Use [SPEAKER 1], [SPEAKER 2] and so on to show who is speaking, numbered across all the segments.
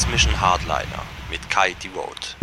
[SPEAKER 1] Transmission Hardliner mit Kai Devote.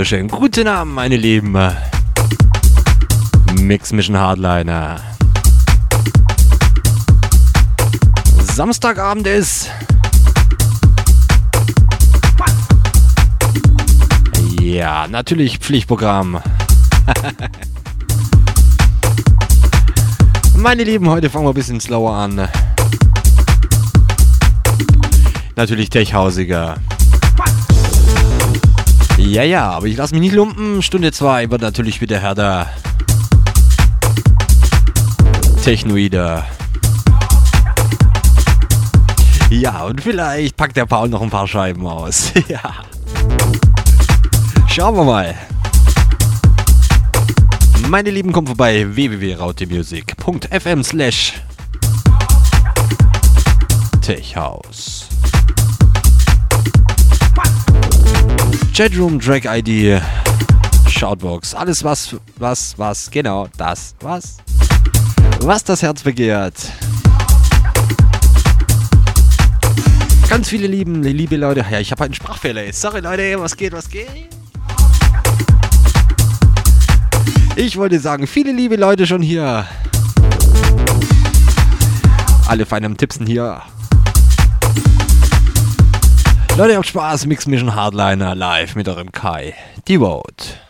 [SPEAKER 2] Wunderschönen guten Abend, meine Lieben. Mix Mission Hardliner. Samstagabend ist. Ja, natürlich Pflichtprogramm. Meine Lieben, heute fangen wir ein bisschen slower an. Natürlich techhausiger. Ja, ja, aber ich lasse mich nicht lumpen. Stunde 2 wird natürlich wieder härter. Technoider. Ja, und vielleicht packt der Paul noch ein paar Scheiben aus. ja. Schauen wir mal. Meine Lieben, kommt vorbei www.rautemusic.fm slash Techhouse. Chatroom, Track ID, Shoutbox, alles was, was, was, genau, das, was, was das Herz begehrt. Ganz viele lieben, liebe Leute. Ja, ich habe einen Sprachfehler jetzt. Sorry Leute, was geht, was geht? Ich wollte sagen, viele liebe Leute schon hier. Alle fein am Tippsen hier. Leute, habt Spaß. Mix Mission Hardliner live mit eurem Kai. Devote.
[SPEAKER 3] to?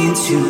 [SPEAKER 2] into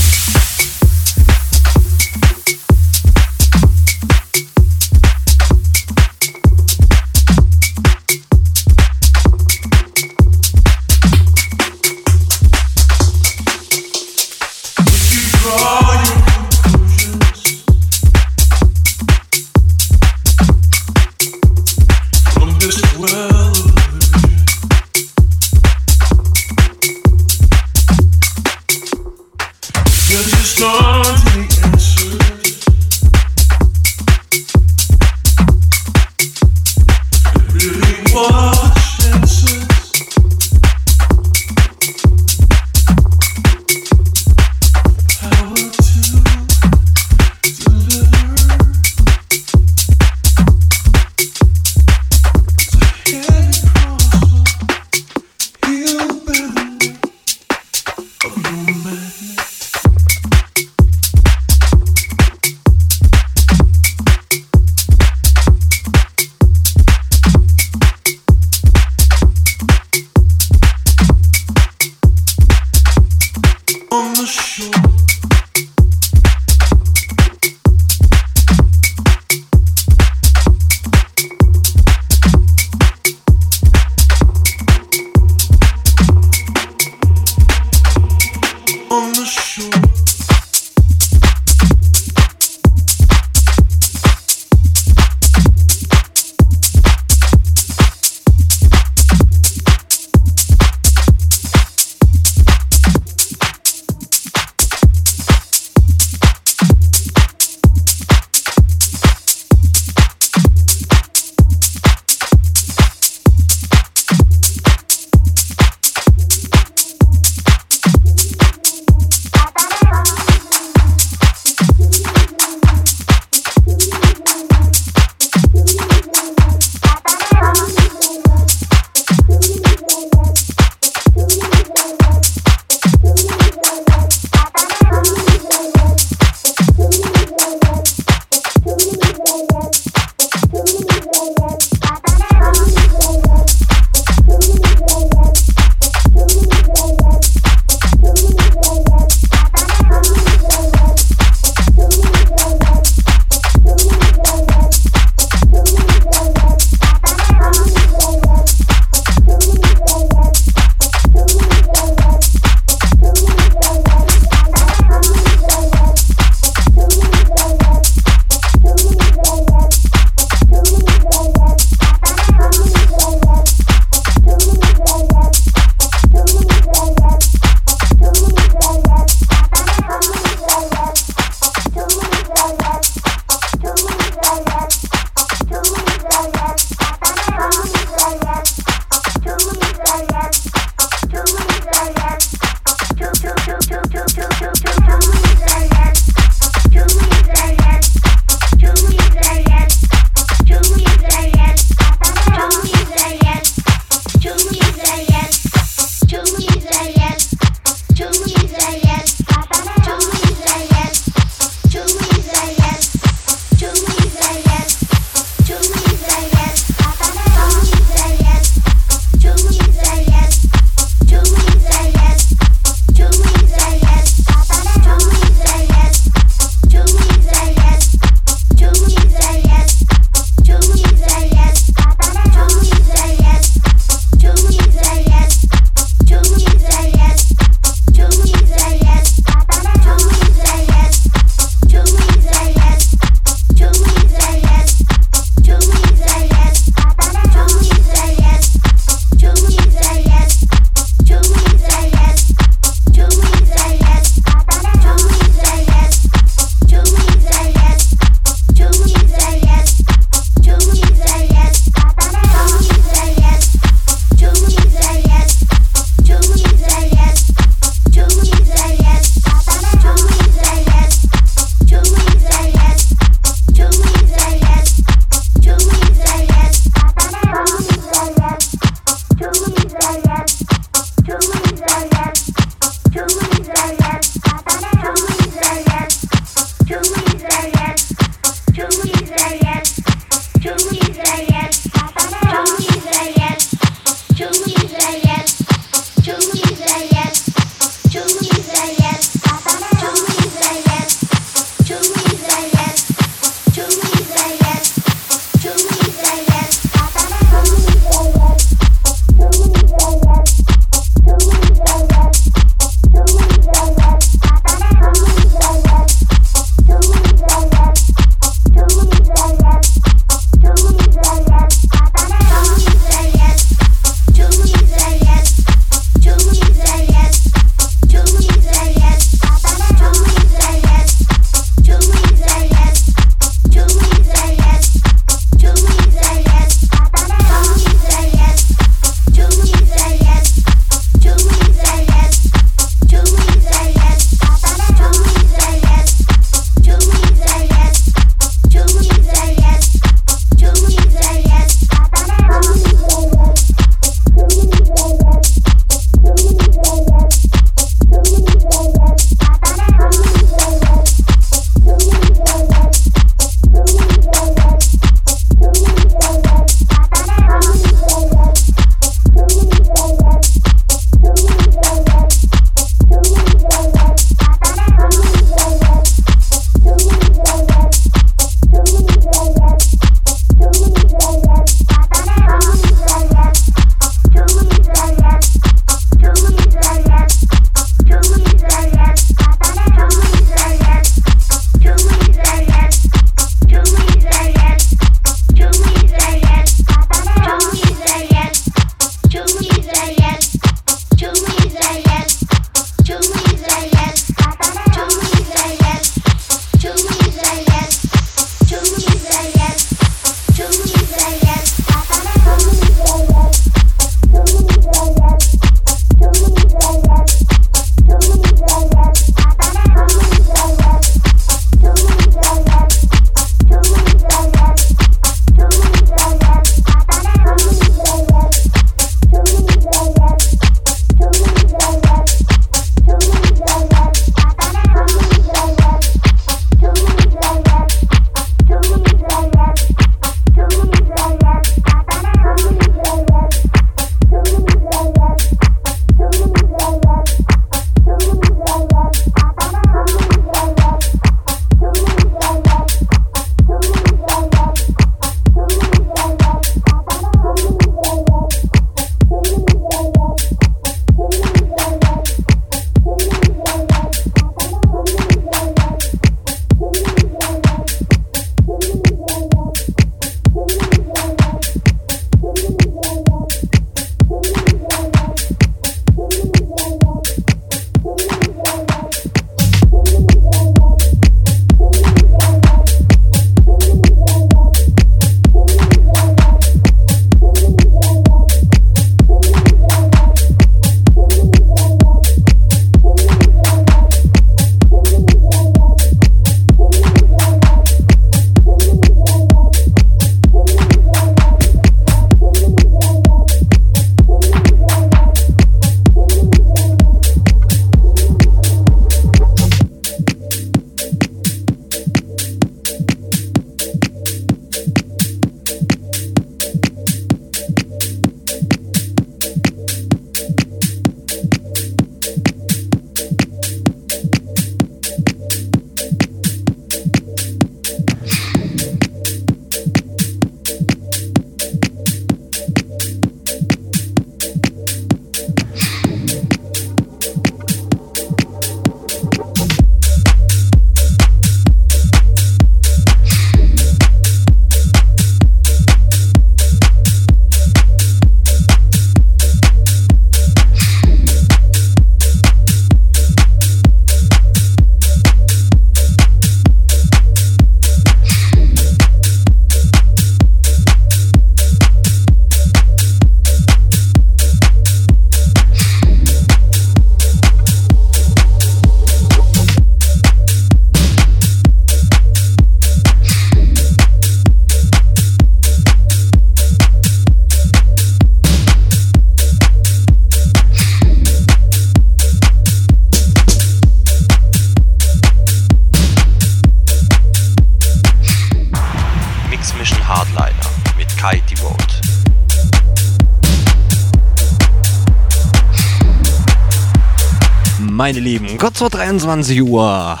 [SPEAKER 2] vor 23 Uhr.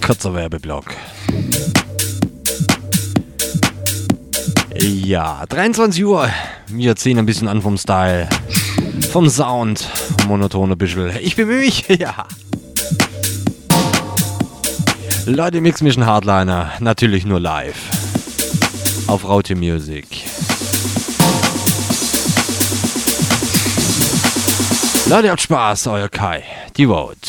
[SPEAKER 2] Kurzer Werbeblock. Ja, 23 Uhr. Wir ziehen ein bisschen an vom Style, vom Sound, monotone bisschen. Ich bemühe mich, ja. Leute, Mix Mission Hardliner, natürlich nur live. Auf Raute Music. Leute, habt Spaß, euer Kai, die Vote.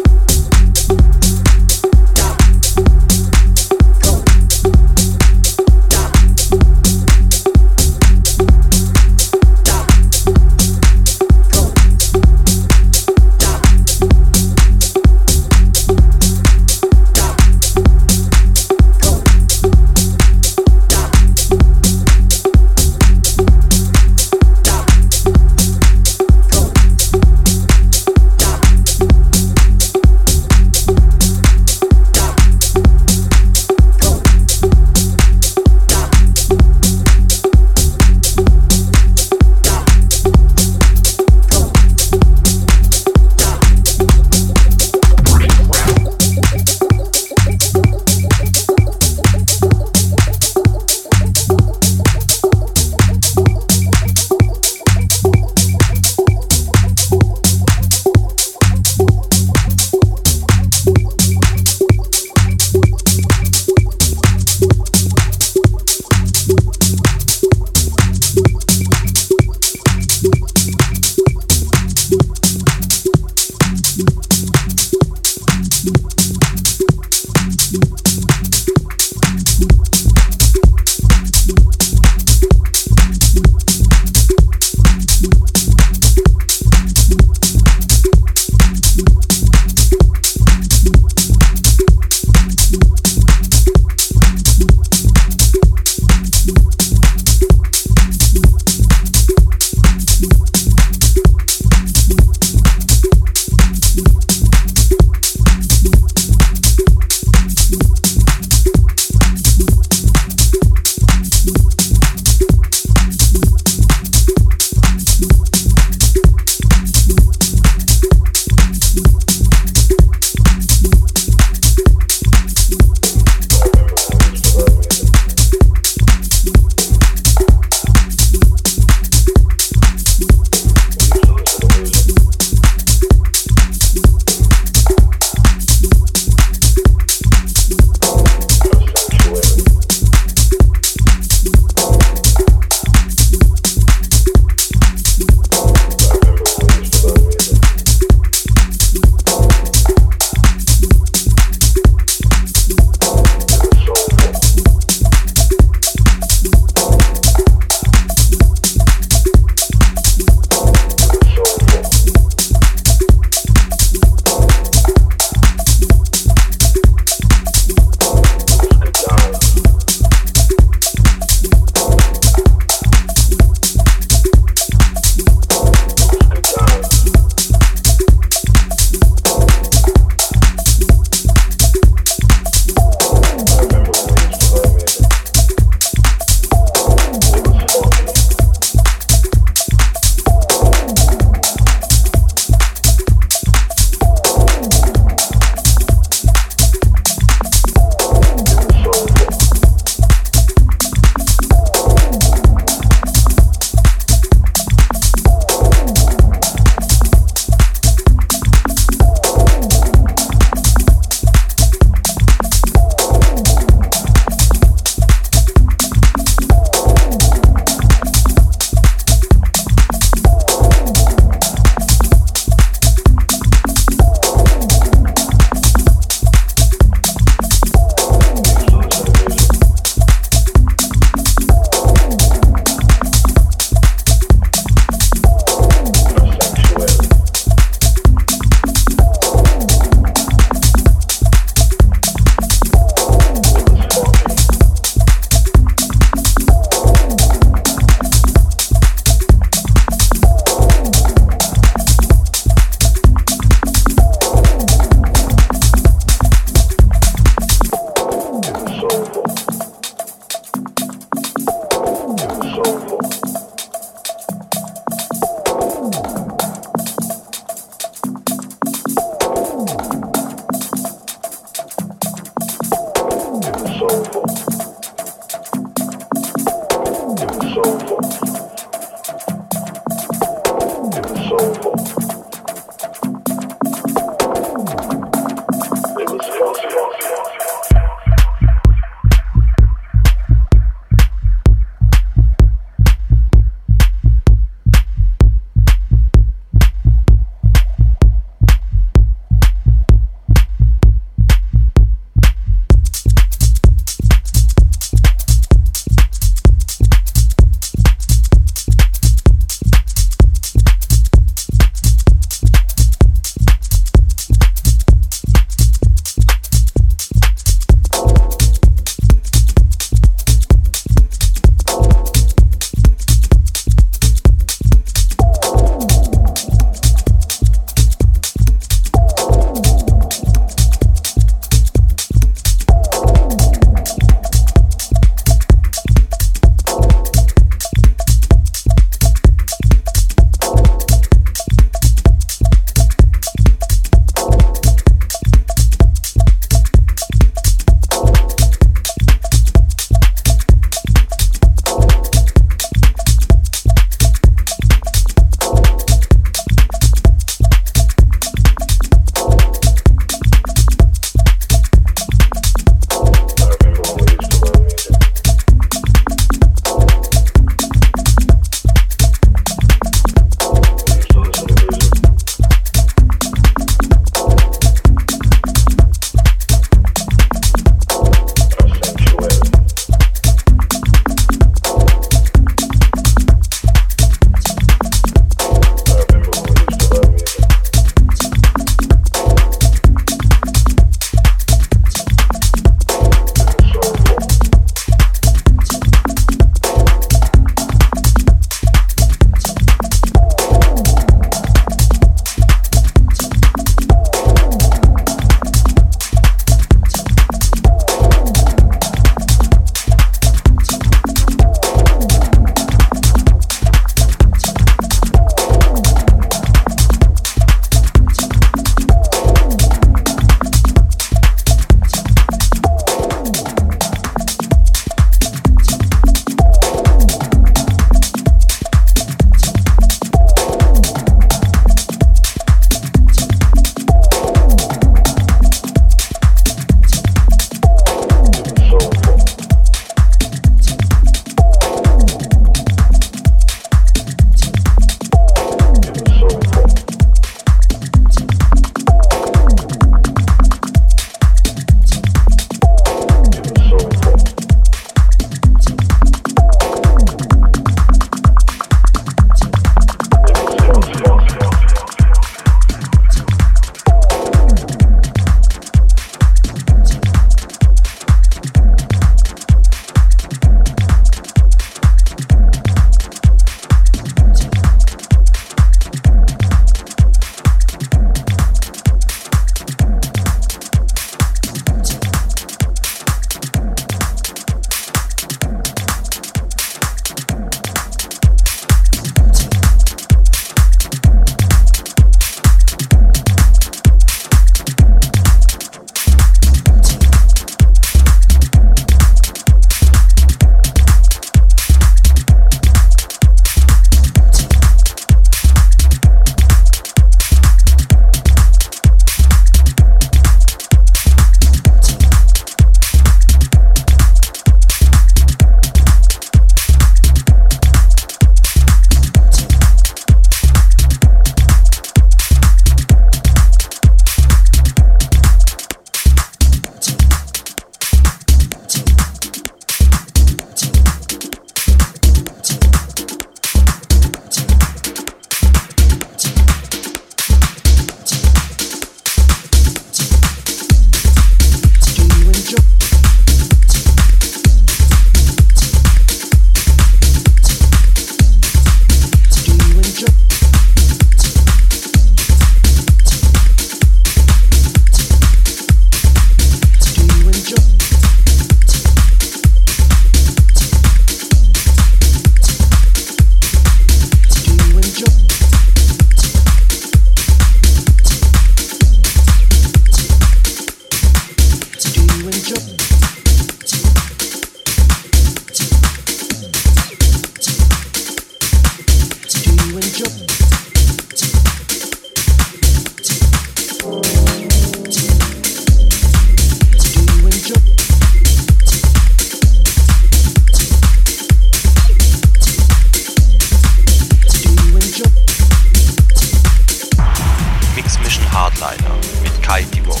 [SPEAKER 1] Hardliner mit Kai Devote.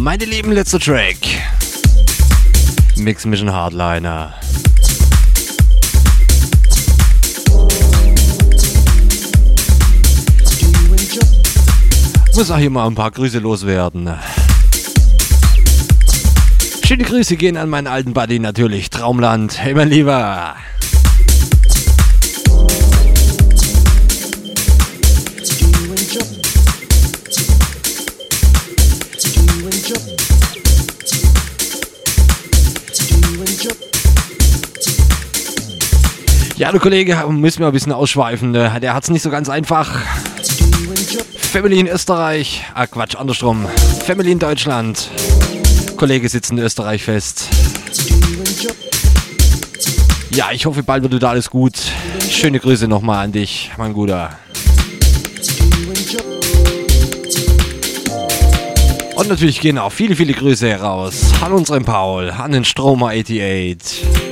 [SPEAKER 2] Meine lieben, letzter Track. Mix Mission Hardliner. Muss auch hier mal ein paar Grüße loswerden. Schöne Grüße gehen an meinen alten Buddy natürlich. Traumland, hey mein Lieber. Ja, du Kollege, müssen wir ein bisschen ausschweifen. Ne? Der hat es nicht so ganz einfach. Family in Österreich. Ah, Quatsch, andersrum. Family in Deutschland. Kollege sitzt in Österreich fest. Ja, ich hoffe, bald wird da alles gut. Schöne Grüße nochmal an dich, mein Guter. Und natürlich gehen auch viele, viele Grüße heraus an unseren Paul, an den Stromer 88.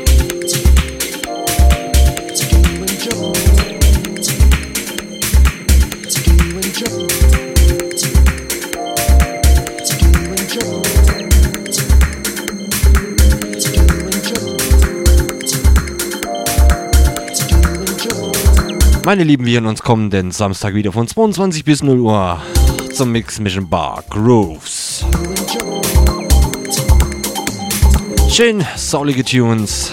[SPEAKER 2] Meine Lieben, wir hören uns kommenden Samstag wieder von 22 bis 0 Uhr zum Mix Mission Bar Grooves. Schön saulige Tunes.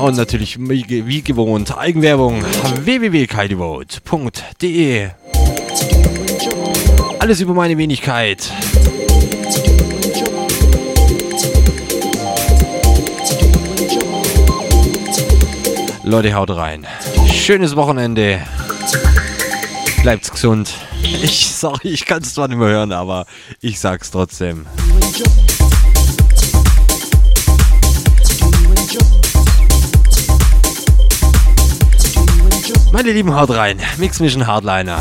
[SPEAKER 2] Und natürlich wie gewohnt Eigenwerbung www.kaidevote.de Alles über meine Wenigkeit. Leute, haut rein. Schönes Wochenende. Bleibt's gesund. Ich, sorry, ich kann es zwar nicht mehr hören, aber ich sag's trotzdem. Meine Lieben, haut rein. Mix Mission Hardliner.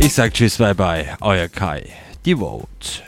[SPEAKER 2] Ich sag Tschüss, bye bye. Euer Kai. Die Vote.